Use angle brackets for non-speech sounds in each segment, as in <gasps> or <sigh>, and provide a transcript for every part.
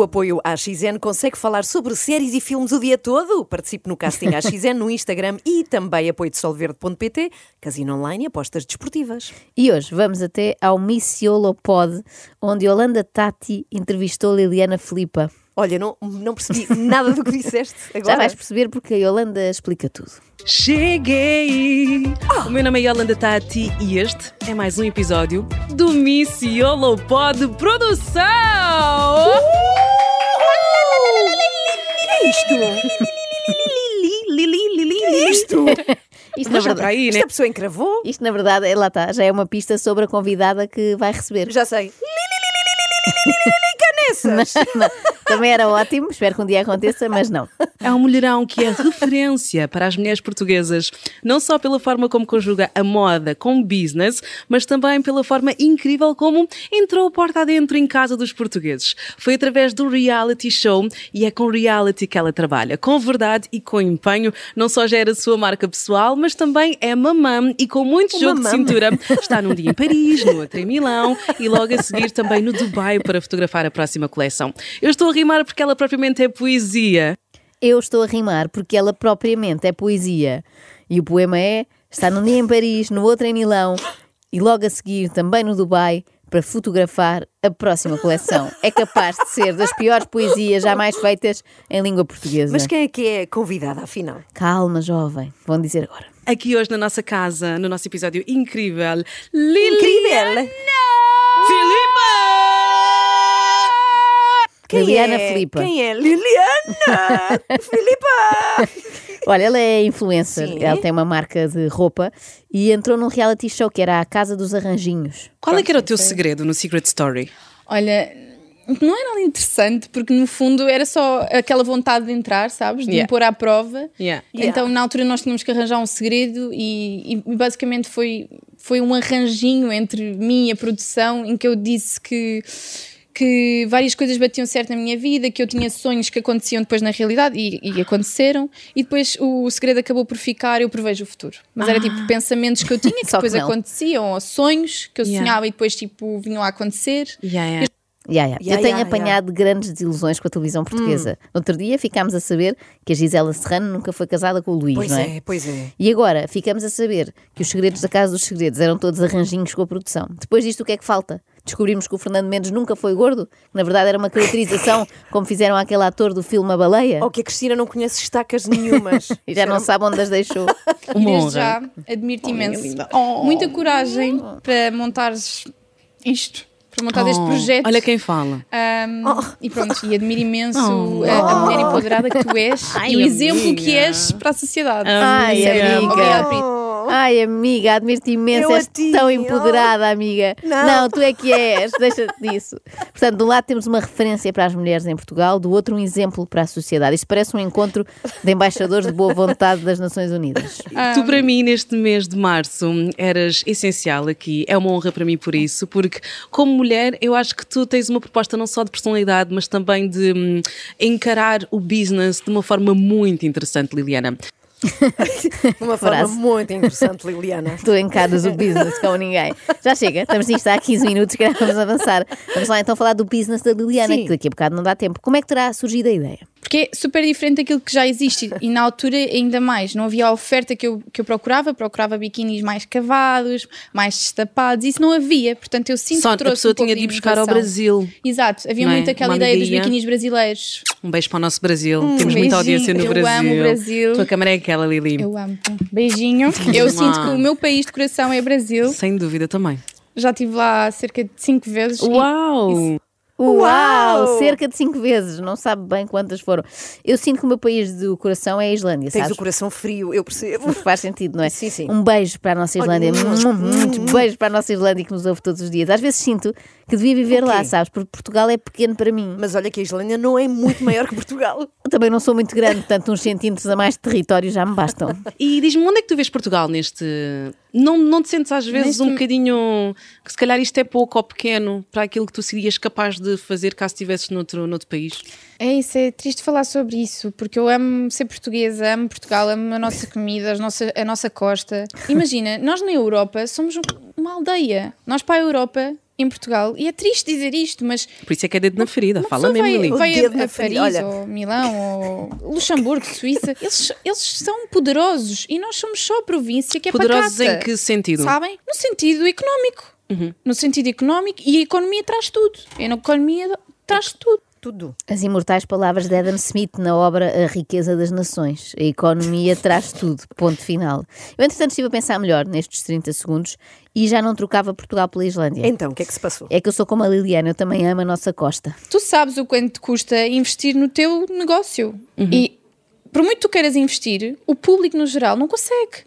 o apoio à XN, consegue falar sobre séries e filmes o dia todo? Participe no casting à XN no Instagram e também apoio de solverde.pt, casino online e apostas desportivas. E hoje vamos até ao Missiolo Pod, onde Yolanda Tati entrevistou Liliana Filipa. Olha, não, não percebi nada do que disseste <laughs> agora. Já vais perceber porque a Yolanda explica tudo. Cheguei! O meu nome é Yolanda Tati e este é mais um episódio do Miss Yolo Pod Produção! que é isto? Isto! Isto, na Mas já verdade, né? Esta pessoa encravou? isto, na verdade, é, lá está, já é uma pista sobre a convidada que vai receber. Já sei. Mas, não, também era ótimo, espero que um dia aconteça, mas não. É um mulherão que é referência para as mulheres portuguesas, não só pela forma como conjuga a moda com o business, mas também pela forma incrível como entrou porta adentro em casa dos portugueses. Foi através do reality show e é com reality que ela trabalha, com verdade e com empenho. Não só gera a sua marca pessoal, mas também é mamã e com muito jogo de cintura. Está num dia em Paris, no outro em Milão e logo a seguir também no Dubai para fotografar a próxima coleção. Eu estou a rimar porque ela propriamente é poesia. Eu estou a rimar porque ela propriamente é poesia. E o poema é: está num dia em Paris, no outro em Milão e logo a seguir também no Dubai para fotografar a próxima coleção. É capaz de ser das piores poesias jamais feitas em língua portuguesa. Mas quem é que é convidada, afinal? Calma, jovem, vão dizer agora. Aqui hoje na nossa casa, no nosso episódio incrível, Liliana Incrível! Filipa! Quem Liliana é? Filipa. Quem é? Liliana! <laughs> Filipa! Olha, ela é influencer, Sim. ela tem uma marca de roupa e entrou num reality show que era a Casa dos Arranjinhos. Qual é que era o teu segredo no Secret Story? Olha, não é nada interessante, porque no fundo era só aquela vontade de entrar, sabes? De Yeah. me pôr à prova. Yeah. Então, na altura, nós tínhamos que arranjar um segredo e, e basicamente foi, foi um arranjinho entre mim e a produção em que eu disse que. Que várias coisas batiam certo na minha vida, que eu tinha sonhos que aconteciam depois na realidade e, e aconteceram, e depois o segredo acabou por ficar: eu prevejo o futuro. Mas era tipo pensamentos que eu tinha <laughs> que Só que depois não. aconteciam, ou sonhos que eu Yeah. sonhava e depois tipo vinham a acontecer. Yeah, yeah. Ya, ya. Ya, Eu tenho apanhado grandes desilusões com a televisão portuguesa. Hum. No outro dia ficámos a saber que a Gisela Serrano nunca foi casada com o Luís, Pois não é? é, pois é. E agora ficamos a saber que os segredos da Casa dos Segredos eram todos arranjinhos com a produção. Depois disto, o que é que falta? Descobrimos que o Fernando Mendes nunca foi gordo, que na verdade era uma caracterização <laughs> como fizeram aquele ator do filme A Baleia, Ou que a Cristina não conhece estacas nenhumas. <laughs> e já não sabe onde as deixou. <laughs> E desde já admiro-te imenso. linda. Muita coragem para montares isto, para montar este Oh, projeto. Olha quem fala. Um, E pronto, e admiro imenso Oh. a, a mulher empoderada que tu és Ai, e o exemplo amiga. que és para a sociedade. Ai, amiga. Obrigada. Ai, amiga, admiro-te imenso, Eu a és ti, tão oh. empoderada, amiga. Não. tu é que és, deixa disso. Portanto, de um lado temos uma referência para as mulheres em Portugal, do outro um exemplo para a sociedade. Isto parece um encontro de embaixadores de boa vontade das Nações Unidas. Tu, para mim, neste mês de março, eras essencial aqui. É uma honra para mim por isso, porque, como mulher, eu acho que tu tens uma proposta não só de personalidade, mas também de hum, encarar o business de uma forma muito interessante, Liliana. Uma forma Frase. muito interessante, Liliana. <laughs> Tu encaras o business como ninguém. Já chega, estamos nisto há 15 minutos, que vamos avançar. Vamos lá então falar do business da Liliana, Sim. que daqui a bocado não dá tempo. Como é que terá surgido a ideia? Porque é super diferente daquilo que já existe e na altura ainda mais. Não havia a oferta que eu, que eu procurava, procurava biquinis mais cavados, mais destapados, isso não havia. Portanto, eu sinto Só que a trouxe pessoa um tinha de ir buscar ao. Brasil. Exato, havia é? muito aquela Uma ideia dos biquinis brasileiros. Um beijo para o nosso Brasil. Temos muita beijinho. audiência no Eu Brasil. amo o Brasil. Tua câmera é aquela, Lili. Eu amo. Beijinho. <laughs> Eu sinto que o meu país de coração é Brasil. Sem dúvida também. Já estive lá cerca de cinco vezes. e- Uau! Uau! Uau! Cerca de 5 vezes, não sabe bem quantas foram. Eu sinto que o meu país do coração é a Islândia, Tens sabes? o coração frio, eu percebo. Faz sentido, não é? Sim, sim. Um beijo para a nossa Islândia. Olha, Muitos beijos para a nossa Islândia que nos ouve todos os dias. Às vezes sinto que devia viver lá, sabes? Porque Portugal é pequeno para mim. Mas olha que a Islândia não é muito maior que Portugal. <laughs> Eu também não sou muito grande, portanto, uns centímetros a mais de território já me bastam. E diz-me, onde é que tu vês Portugal neste. Não, não te sentes às vezes Neste- um bocadinho que se calhar isto é pouco ou pequeno para aquilo que tu serias capaz de fazer caso estivesses noutro, noutro país? É isso, é triste falar sobre isso, porque eu amo ser portuguesa, amo Portugal, amo a nossa comida, as nossa, a nossa costa. Imagina, nós na Europa somos um- uma aldeia. Nós para a Europa em Portugal, e é triste dizer isto, mas Por isso é que é dedo na ferida. Fala mesmo, vai, Lili. vai O dedo a, a Paris olha. ou Milão ou Luxemburgo, Suíça, eles, eles são poderosos e nós somos só a província que é Poderosos pacata. em que sentido? Sabem? No sentido económico. Uhum. No sentido económico e a economia traz tudo. E a economia traz tudo. Tudo. As imortais palavras de Adam Smith na obra A Riqueza das Nações. A economia <laughs> traz tudo. Ponto final. Eu, entretanto, estive a pensar melhor nestes 30 segundos e já não trocava Portugal pela Islândia. Então, o que é que se passou? É que eu sou como a Liliana, eu também amo a nossa costa. Tu sabes o quanto te custa investir no teu negócio. Uhum. E por muito que tu queiras investir, o público no geral não consegue.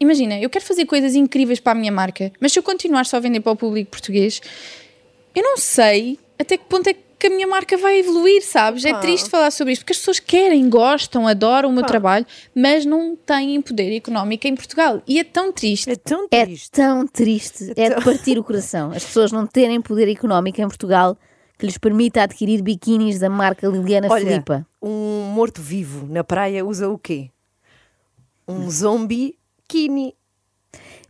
Imagina, eu quero fazer coisas incríveis para a minha marca, mas se eu continuar só a vender para o público português, eu não sei até que ponto é que a minha marca vai evoluir, sabes? É triste falar sobre isto, porque as pessoas querem, gostam, adoram o meu trabalho, mas não têm poder económico em Portugal. E é tão triste. É tão É triste. tão triste, é de partir o coração. As pessoas não terem poder económico em Portugal que lhes permita adquirir biquínis da marca Liliana Olha, Filipa. um morto-vivo na praia usa o quê? Um zombie kini.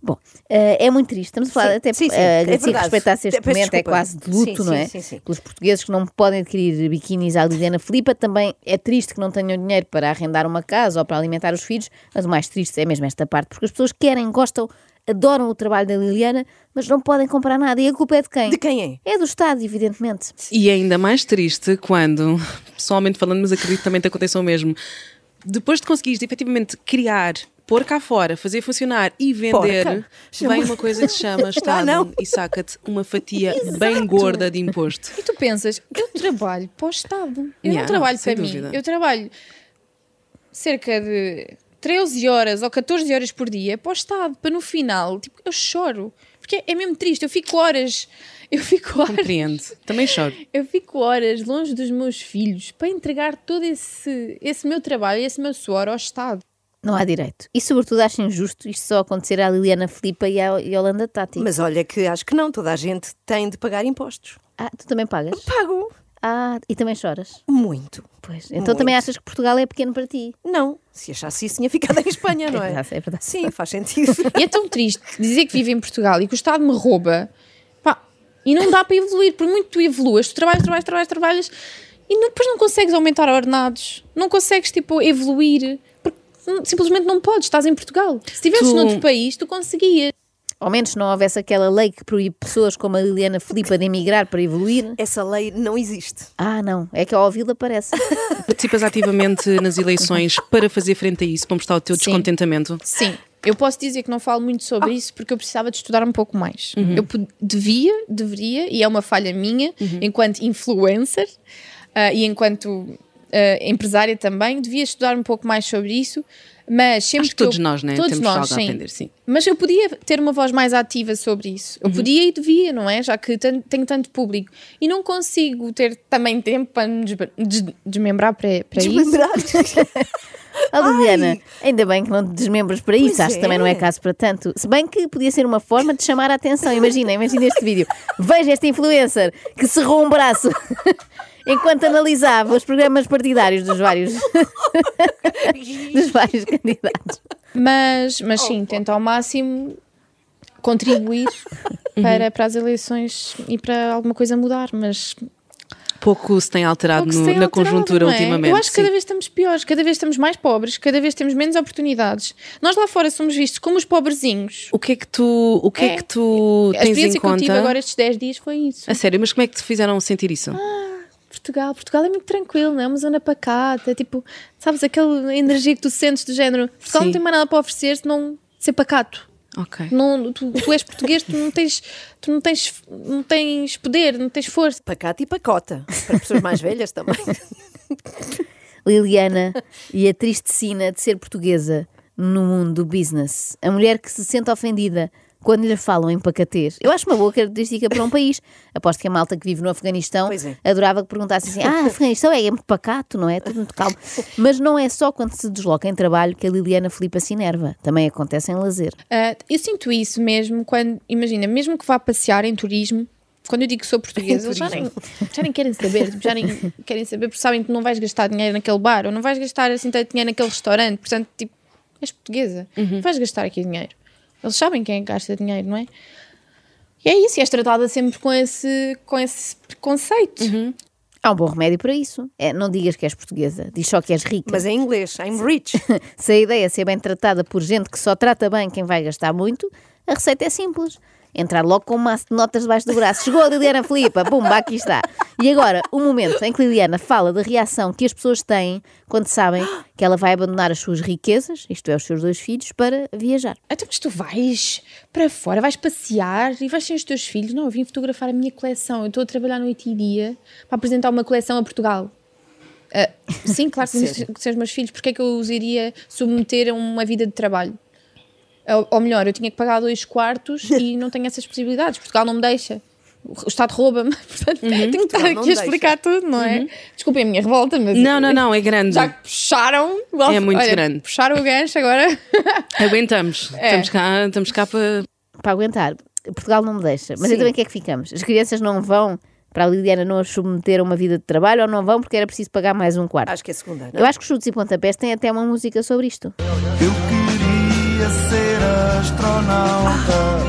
Bom, eh, é muito triste. Estamos a falar Sim, até sim, sim, eh, é agradecer verdade. respeitar-se este momento, é desculpa. quase de luto, Sim, não sim, é? sim, sim. Pelos portugueses que não podem adquirir biquínis à Liliana Filipa, também é triste que não tenham dinheiro para arrendar uma casa ou para alimentar os filhos, mas o mais triste é mesmo esta parte, porque as pessoas querem, gostam, adoram o trabalho da Liliana, mas não podem comprar nada. E a culpa é de quem? De quem é? É do Estado, evidentemente. E é ainda mais triste quando, pessoalmente falando, mas acredito que também te aconteça o mesmo, depois de conseguires efetivamente criar, pôr cá fora, fazer funcionar e vender, Porca. Vem uma coisa que se chama Estado <laughs> não. e saca-te uma fatia <laughs> bem gorda de imposto. E tu pensas, eu trabalho para o Estado. Eu Yeah, não trabalho sem para dúvida. mim. Eu trabalho cerca de 13 horas ou 14 horas por dia para o Estado, para no final, tipo, eu choro. Porque é mesmo triste, eu fico horas, <laughs> eu fico horas, Compreendo. Também choro. eu fico horas longe dos meus filhos para entregar todo esse, esse meu trabalho, esse meu suor ao Estado. Não há direito. E, sobretudo, acho injusto isto só acontecer à Liliana Filipa e à Yolanda Tati. Mas olha que acho que não, toda a gente tem de pagar impostos. Ah, tu também pagas? Pago Ah, e também choras? muito. Pois. Então também Muito. achas que Portugal é pequeno para ti? Não, se achasse isso tinha ficado em Espanha, <laughs> não é? verdade, é verdade. Sim, faz sentido. <laughs> E é tão triste dizer que vivo em Portugal e que o Estado me rouba. Pá, e não dá para evoluir. Por muito que tu evoluas, tu trabalhas, trabalhas, trabalhas, trabalhas e não- depois não consegues aumentar ordenados. Não consegues, tipo, evoluir. Simplesmente não podes. Estás em Portugal. Se estivesses Tu- noutro país, tu conseguias. Ao menos se não houvesse aquela lei que proíbe pessoas como a Liliana Filipa de emigrar para evoluir. Essa lei não existe. Ah, não. É que ao ouvi-la parece. <laughs> Participas ativamente nas eleições para fazer frente a isso, para mostrar o teu Sim. descontentamento? Sim. Eu posso dizer que não falo muito sobre isso porque eu precisava de estudar um pouco mais. Eu pod- devia, deveria, e é uma falha minha, enquanto influencer ah, e enquanto ah, empresária também, devia estudar um pouco mais sobre isso. Mas sempre Acho que que eu- todos nós, né? Todos Temos nós, algo a sim. aprender, sim. Mas eu podia ter uma voz mais ativa sobre isso. Eu podia e devia, não é? Já que tenho tanto público. E não consigo ter também tempo para me des- desmembrar para, para isso. Desmembrar. <laughs> Ah, Liliana, ainda bem que não te desmembras para isso. Pois Acho que também não é é. caso para tanto. Se bem que podia ser uma forma de chamar a atenção. Imagina, imagina este vídeo. Veja esta influencer que cerrou um braço <laughs> enquanto analisava os programas partidários dos vários, <laughs> dos vários candidatos. Mas, mas sim, tento ao máximo contribuir para, para as eleições e para alguma coisa mudar, mas Pouco se tem alterado se no- tem na alterado, conjuntura é? ultimamente. Eu acho que sim. cada vez estamos piores, cada vez estamos mais pobres, cada vez temos menos oportunidades. Nós lá fora somos vistos como os pobrezinhos. O que é que tu, o que é, É. que tu A tens em experiência que eu tive conta? agora estes 10 dias foi isso. A sério, mas como é que te fizeram sentir isso? Portugal, Portugal é muito tranquilo, não é uma zona pacata, é tipo, sabes, aquela energia que tu sentes do género. Portugal Sim. não tem mais nada para oferecer senão ser pacato. Ok. Não, tu, tu és português, tu não tens, tu não tens, não tens poder, não tens força. Pacata e pacota. Para pessoas mais velhas também. <laughs> Liliana e a triste sina de ser portuguesa no mundo do business. A mulher que se sente ofendida quando lhe falam em pacatez. Eu acho uma boa característica para um país. Aposto que a malta que vive no Afeganistão é. adorava que perguntasse assim: Ah, Afeganistão é muito pacato, não é? Tudo muito calmo. <laughs> Mas não é só quando se desloca em trabalho que a Liliana Filipa se enerva. Também acontece em lazer. Ah, eu sinto isso mesmo quando, imagina, mesmo que vá passear em turismo, quando eu digo que sou portuguesa, eles já nem, já nem querem saber, tipo, já nem <laughs> querem saber, porque sabem que não vais gastar dinheiro naquele bar, ou não vais gastar assim tanto dinheiro naquele restaurante, portanto, tipo, és portuguesa, não vais gastar aqui dinheiro. Eles sabem quem é que gasta dinheiro, não é? E é isso, e és tratada sempre com esse, com esse preconceito. Há um bom remédio para isso. É, não digas que és portuguesa, diz só que és rica. Mas em inglês, I'm rich. <laughs> Se a ideia é ser bem tratada por gente que só trata bem quem vai gastar muito, a receita é simples. Entrar logo com um maço de notas debaixo do braço. Chegou a Liliana Filipa, pumba, aqui está. E agora, o momento em que Liliana fala da reação que as pessoas têm quando sabem que ela vai abandonar as suas riquezas, isto é, os seus dois filhos, para viajar. Então, mas tu vais para fora, vais passear e vais sem os teus filhos. Não, eu vim fotografar a minha coleção. Eu estou a trabalhar noite e dia para apresentar uma coleção a Portugal. Ah, sim, claro que <laughs> são os meus filhos. Porque é que eu os iria submeter a uma vida de trabalho? Ou, ou melhor, eu tinha que pagar dois quartos e <laughs> não tenho essas possibilidades. Portugal não me deixa. O Estado rouba-me. <laughs> Portanto, tenho que estar aqui a deixa. explicar tudo, não é? Desculpem a minha revolta, mas. Não, não, não, é grande. Já que puxaram. É muito olha, grande. Puxaram o gancho agora. <laughs> Aguentamos. É. Estamos, cá, estamos cá para. Para aguentar. Portugal não me deixa. Mas Sim. então em que é que ficamos? As crianças não vão para a Liliana não as submeter a uma vida de trabalho ou não vão porque era preciso pagar mais um quarto? Acho que é segunda, não? Eu acho que os chutes e pontapés têm até uma música sobre isto. Eu queria ser astronauta.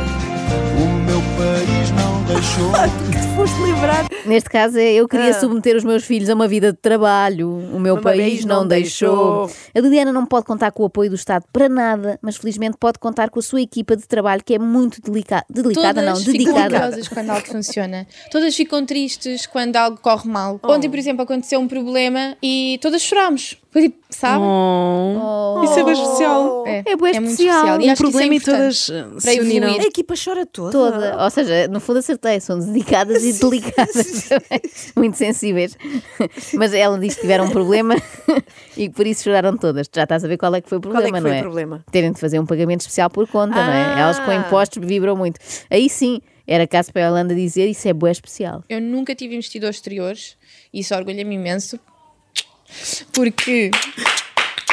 O meu país não deixou. <laughs> Te foste livrar. Neste caso é eu queria Ah. submeter os meus filhos a uma vida de trabalho. O meu Uma país não, não deixou. deixou. A Liliana não pode contar com o apoio do Estado para nada, mas felizmente pode contar com a sua equipa de trabalho que é muito delica delicada, Todas não, ficam dedicada. orgulhosas quando algo funciona. Todas ficam tristes quando algo corre mal. Ontem, por exemplo, aconteceu um problema e todas chorámos. Foi tipo, sabe? Oh, Isso é bem especial. É bué muito especial. E Um é problema e importante todas se uniram. A equipa chora toda. Toda, ou seja, no fundo acertei, são dedicadas e <laughs> delicadas, <laughs> muito sensíveis. Mas ela diz que tiveram um problema <laughs> e que por isso choraram todas. Já estás a ver qual é que foi o Qual é problema, que foi não é? o problema? Terem de fazer um pagamento especial por conta, não é? Ah. Elas com impostos vibram muito. Aí sim, era caso para a Holanda dizer isso é bué especial. Eu nunca tive investidores exteriores e isso orgulha-me imenso porque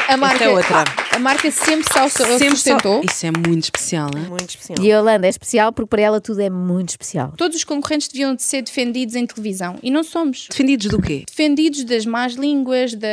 a marca, é outra. a marca sempre se sustentou. Isso é muito especial, hein? Muito especial. E a Holanda é especial porque para ela tudo é muito especial. Todos os concorrentes deviam de ser defendidos em televisão e não somos. Defendidos do quê? defendidos das más línguas, da,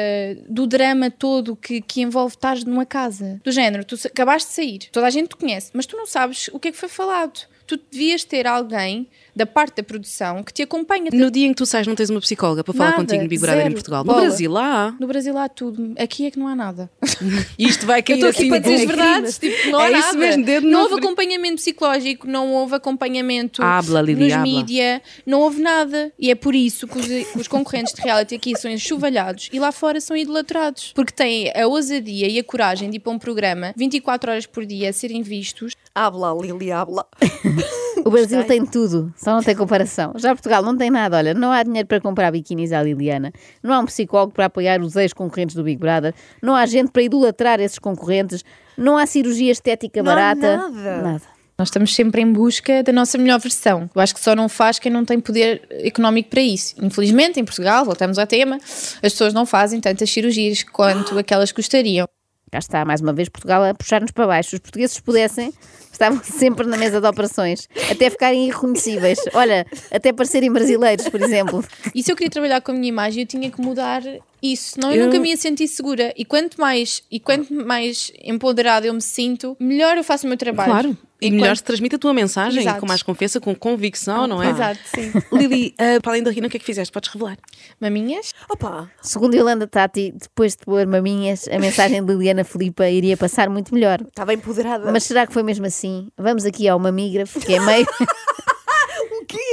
do drama todo que, que envolve estar numa casa. Do género, tu acabaste de sair, toda a gente te conhece, mas tu não sabes o que é que foi falado. Tu devias ter alguém da parte da produção que te acompanha. No dia em que tu sais, não tens uma psicóloga para falar Nada, contigo no Big Brother em Portugal. bola. No Brasil, há. No Brasil há tudo, aqui é que não há nada. <laughs> Isto vai Eu cair estou aqui assim. para dizer as verdades, tipo, não há É isso nada. mesmo, dedo não houve acompanhamento psicológico, não houve acompanhamento Habla, Lili, nos habla. mídia, não houve nada. E é por isso que os, que os concorrentes de reality aqui são enxovalhados e lá fora são idolatrados. Porque têm a ousadia e a coragem de ir para um programa 24 horas por dia a serem vistos. Habla, Lili, habla. <laughs> O Brasil tem tudo, só não tem comparação. Já Portugal não tem nada, olha, não há dinheiro para comprar biquinis à Liliana, não há um psicólogo para apoiar os ex-concorrentes do Big Brother, não há gente para idolatrar esses concorrentes, não há cirurgia estética Não há barata. nada. Nós estamos sempre em busca da nossa melhor versão. Eu acho que só não faz quem não tem poder económico para isso. Infelizmente, em Portugal, voltamos ao tema, as pessoas não fazem tantas cirurgias quanto aquelas gostariam. Cá está, mais uma vez, Portugal a puxar-nos para baixo. Se os portugueses pudessem, estavam <laughs> sempre na mesa de operações, até ficarem irreconhecíveis. Olha, até parecerem brasileiros, por exemplo. E se eu queria trabalhar com a minha imagem, eu tinha que mudar isso, senão eu, Eu- nunca me ia sentir segura. E quanto mais e quanto mais empoderada eu me sinto, melhor eu faço o meu trabalho. Claro. E E melhor se transmite a tua mensagem Exato. com mais confiança, com convicção, não é? Exato, sim. <laughs> Lili, ah, para além da Rina, o que é que fizeste? Podes revelar. Maminhas? Opa, Segundo Yolanda Tati, depois de pôr maminhas, a mensagem de Liliana Filipa iria passar muito melhor. estava empoderada. Mas será que foi mesmo assim? Vamos aqui ao mamígrafo, que é meio. <laughs>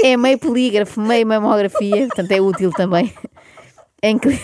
É meio polígrafo, meio mamografia, portanto é útil também. Em que... <laughs>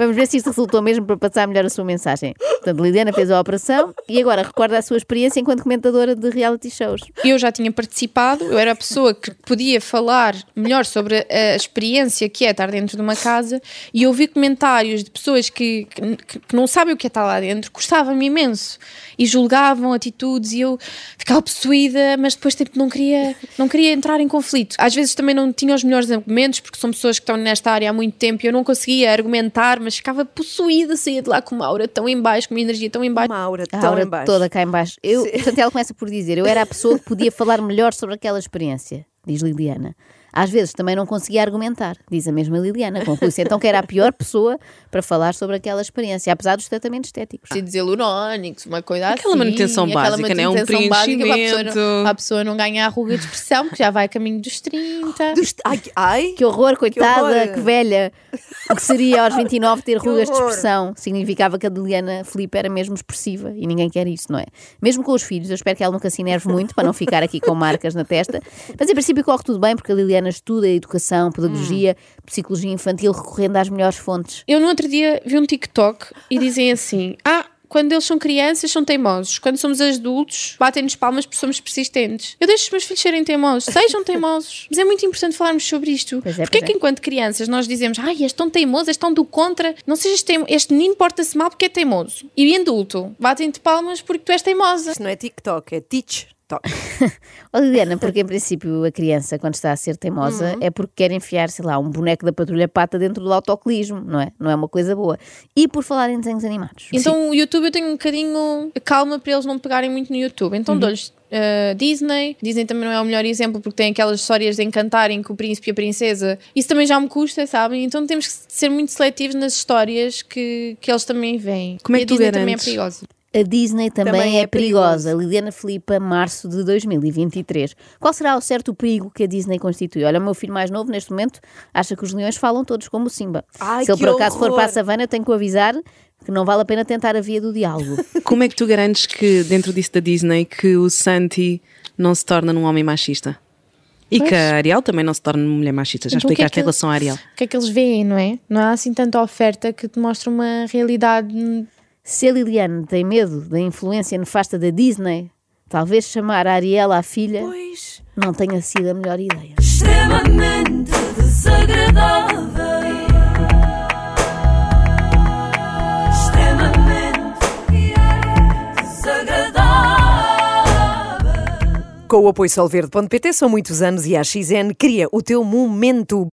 Vamos ver se isto resultou mesmo para passar melhor a sua mensagem. Portanto, Liliana fez a operação e agora recorda a sua experiência enquanto comentadora de reality shows. Eu já tinha participado, eu era a pessoa que podia falar melhor sobre a experiência que é estar dentro de uma casa e ouvi comentários de pessoas que, que, que não sabem o que é estar lá dentro, custava-me imenso e julgavam atitudes e eu ficava possuída, mas depois tipo, não, queria, não queria entrar em conflito. Às vezes também não tinha os melhores argumentos, porque são pessoas que estão nesta área há muito tempo e eu não conseguia argumentar, mas ficava possuída, saía de lá com uma aura tão em baixo, com uma energia tão em baixo. Uma aura A tão aura em baixo. toda cá em baixo. Eu, portanto, ela começa por dizer: Eu era a pessoa que podia falar melhor sobre aquela experiência, diz Liliana. Às vezes também não conseguia argumentar, diz a mesma Liliana. Conclui-se então que era a pior pessoa para falar sobre aquela experiência, apesar dos tratamentos estéticos. ácidos hialurónicos, uma coisa Aquela assim. manutenção aquela básica, né? Um manutenção básica para a pessoa não- preenchimento. Para a pessoa não ganhar ruga de expressão, porque já vai a caminho dos 30. <gasps> Dos- Ai, ai. Que horror, coitada, horror. que, velha. O que seria aos 29 ter <laughs> rugas de expressão? Significava que a Liliana Felipe era mesmo expressiva e ninguém quer isso, não é? Mesmo com os filhos, eu espero que ela nunca se enerve muito para não ficar aqui com marcas na testa. Mas em princípio corre tudo bem porque a Liliana estuda educação, pedagogia, psicologia infantil, recorrendo às melhores fontes. Eu no outro dia vi um TikTok e dizem <laughs> assim: Ah, quando eles são crianças são teimosos, quando somos adultos batem-nos palmas porque somos persistentes. Eu deixo os meus filhos serem teimosos, sejam <laughs> teimosos. Mas é muito importante falarmos sobre isto. Pois é, porque é que é. enquanto crianças nós dizemos Ai, és tão teimoso, és tão do contra, não sejas teimoso, este menino porta-se mal porque é teimoso. E adulto batem-te palmas porque tu és teimosa. Isto não é TikTok, é Teach <laughs> Ó Liliana, porque em princípio a criança, quando está a ser teimosa, é porque quer enfiar, sei lá, um boneco da patrulha pata dentro do autocolismo, não é? Não é uma coisa boa. E por falar em desenhos animados. Então o YouTube eu tenho um bocadinho calma para eles não pegarem muito no YouTube. Então dou-lhes uh, Disney. Disney também não é o melhor exemplo porque tem aquelas histórias de encantarem com o príncipe e a princesa. Isso também já me custa, sabem? Então temos que ser muito seletivos nas histórias que, que eles também veem. Como é e que a tu Disney também é garantes? perigosa. A Disney também, Também é, é perigosa. Liliana Filipa, março de 2023. Qual será o certo perigo que a Disney constitui? Olha, o meu filho mais novo, neste momento, acha que os leões falam todos como o Simba. Ai, Se ele por acaso for horror. para a savana, eu tenho que o avisar que não vale a pena tentar a via do diálogo. <laughs> Como é que tu garantes que, dentro disso da Disney, que o Santi não se torna num homem machista? E que a Ariel também não se torne uma mulher machista. Já Então, que é explicaste que em relação à Ariel. O que é que eles veem, não é? Não há assim tanta oferta que te mostra uma realidade. Se a Liliane tem medo da influência nefasta da Disney, talvez chamar a Ariela à filha Pois. não tenha sido a melhor ideia. extremamente desagradável. Com o apoio solverde.pt são muitos anos e a XN cria o teu momento.